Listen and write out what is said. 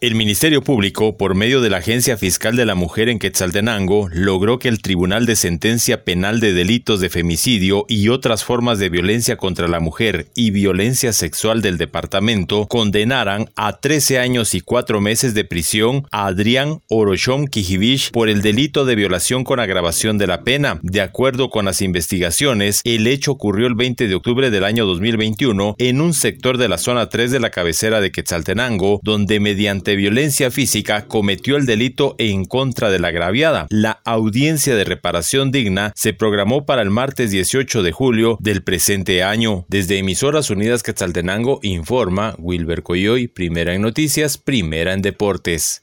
El Ministerio Público, por medio de la Agencia Fiscal de la Mujer en Quetzaltenango, logró que el Tribunal de Sentencia Penal de Delitos de Femicidio y otras formas de violencia contra la mujer y violencia sexual del departamento condenaran a 13 años y 4 meses de prisión a Adrián Orochón Kijivich por el delito de violación con agravación de la pena. De acuerdo con las investigaciones, el hecho ocurrió el 20 de octubre del año 2021 en un sector de la zona 3 de la cabecera de Quetzaltenango, donde mediante de violencia física cometió el delito en contra de la agraviada. La audiencia de reparación digna se programó para el martes 18 de julio del presente año. Desde Emisoras Unidas Quetzaltenango informa Wilber Coyoy, primera en noticias, primera en deportes.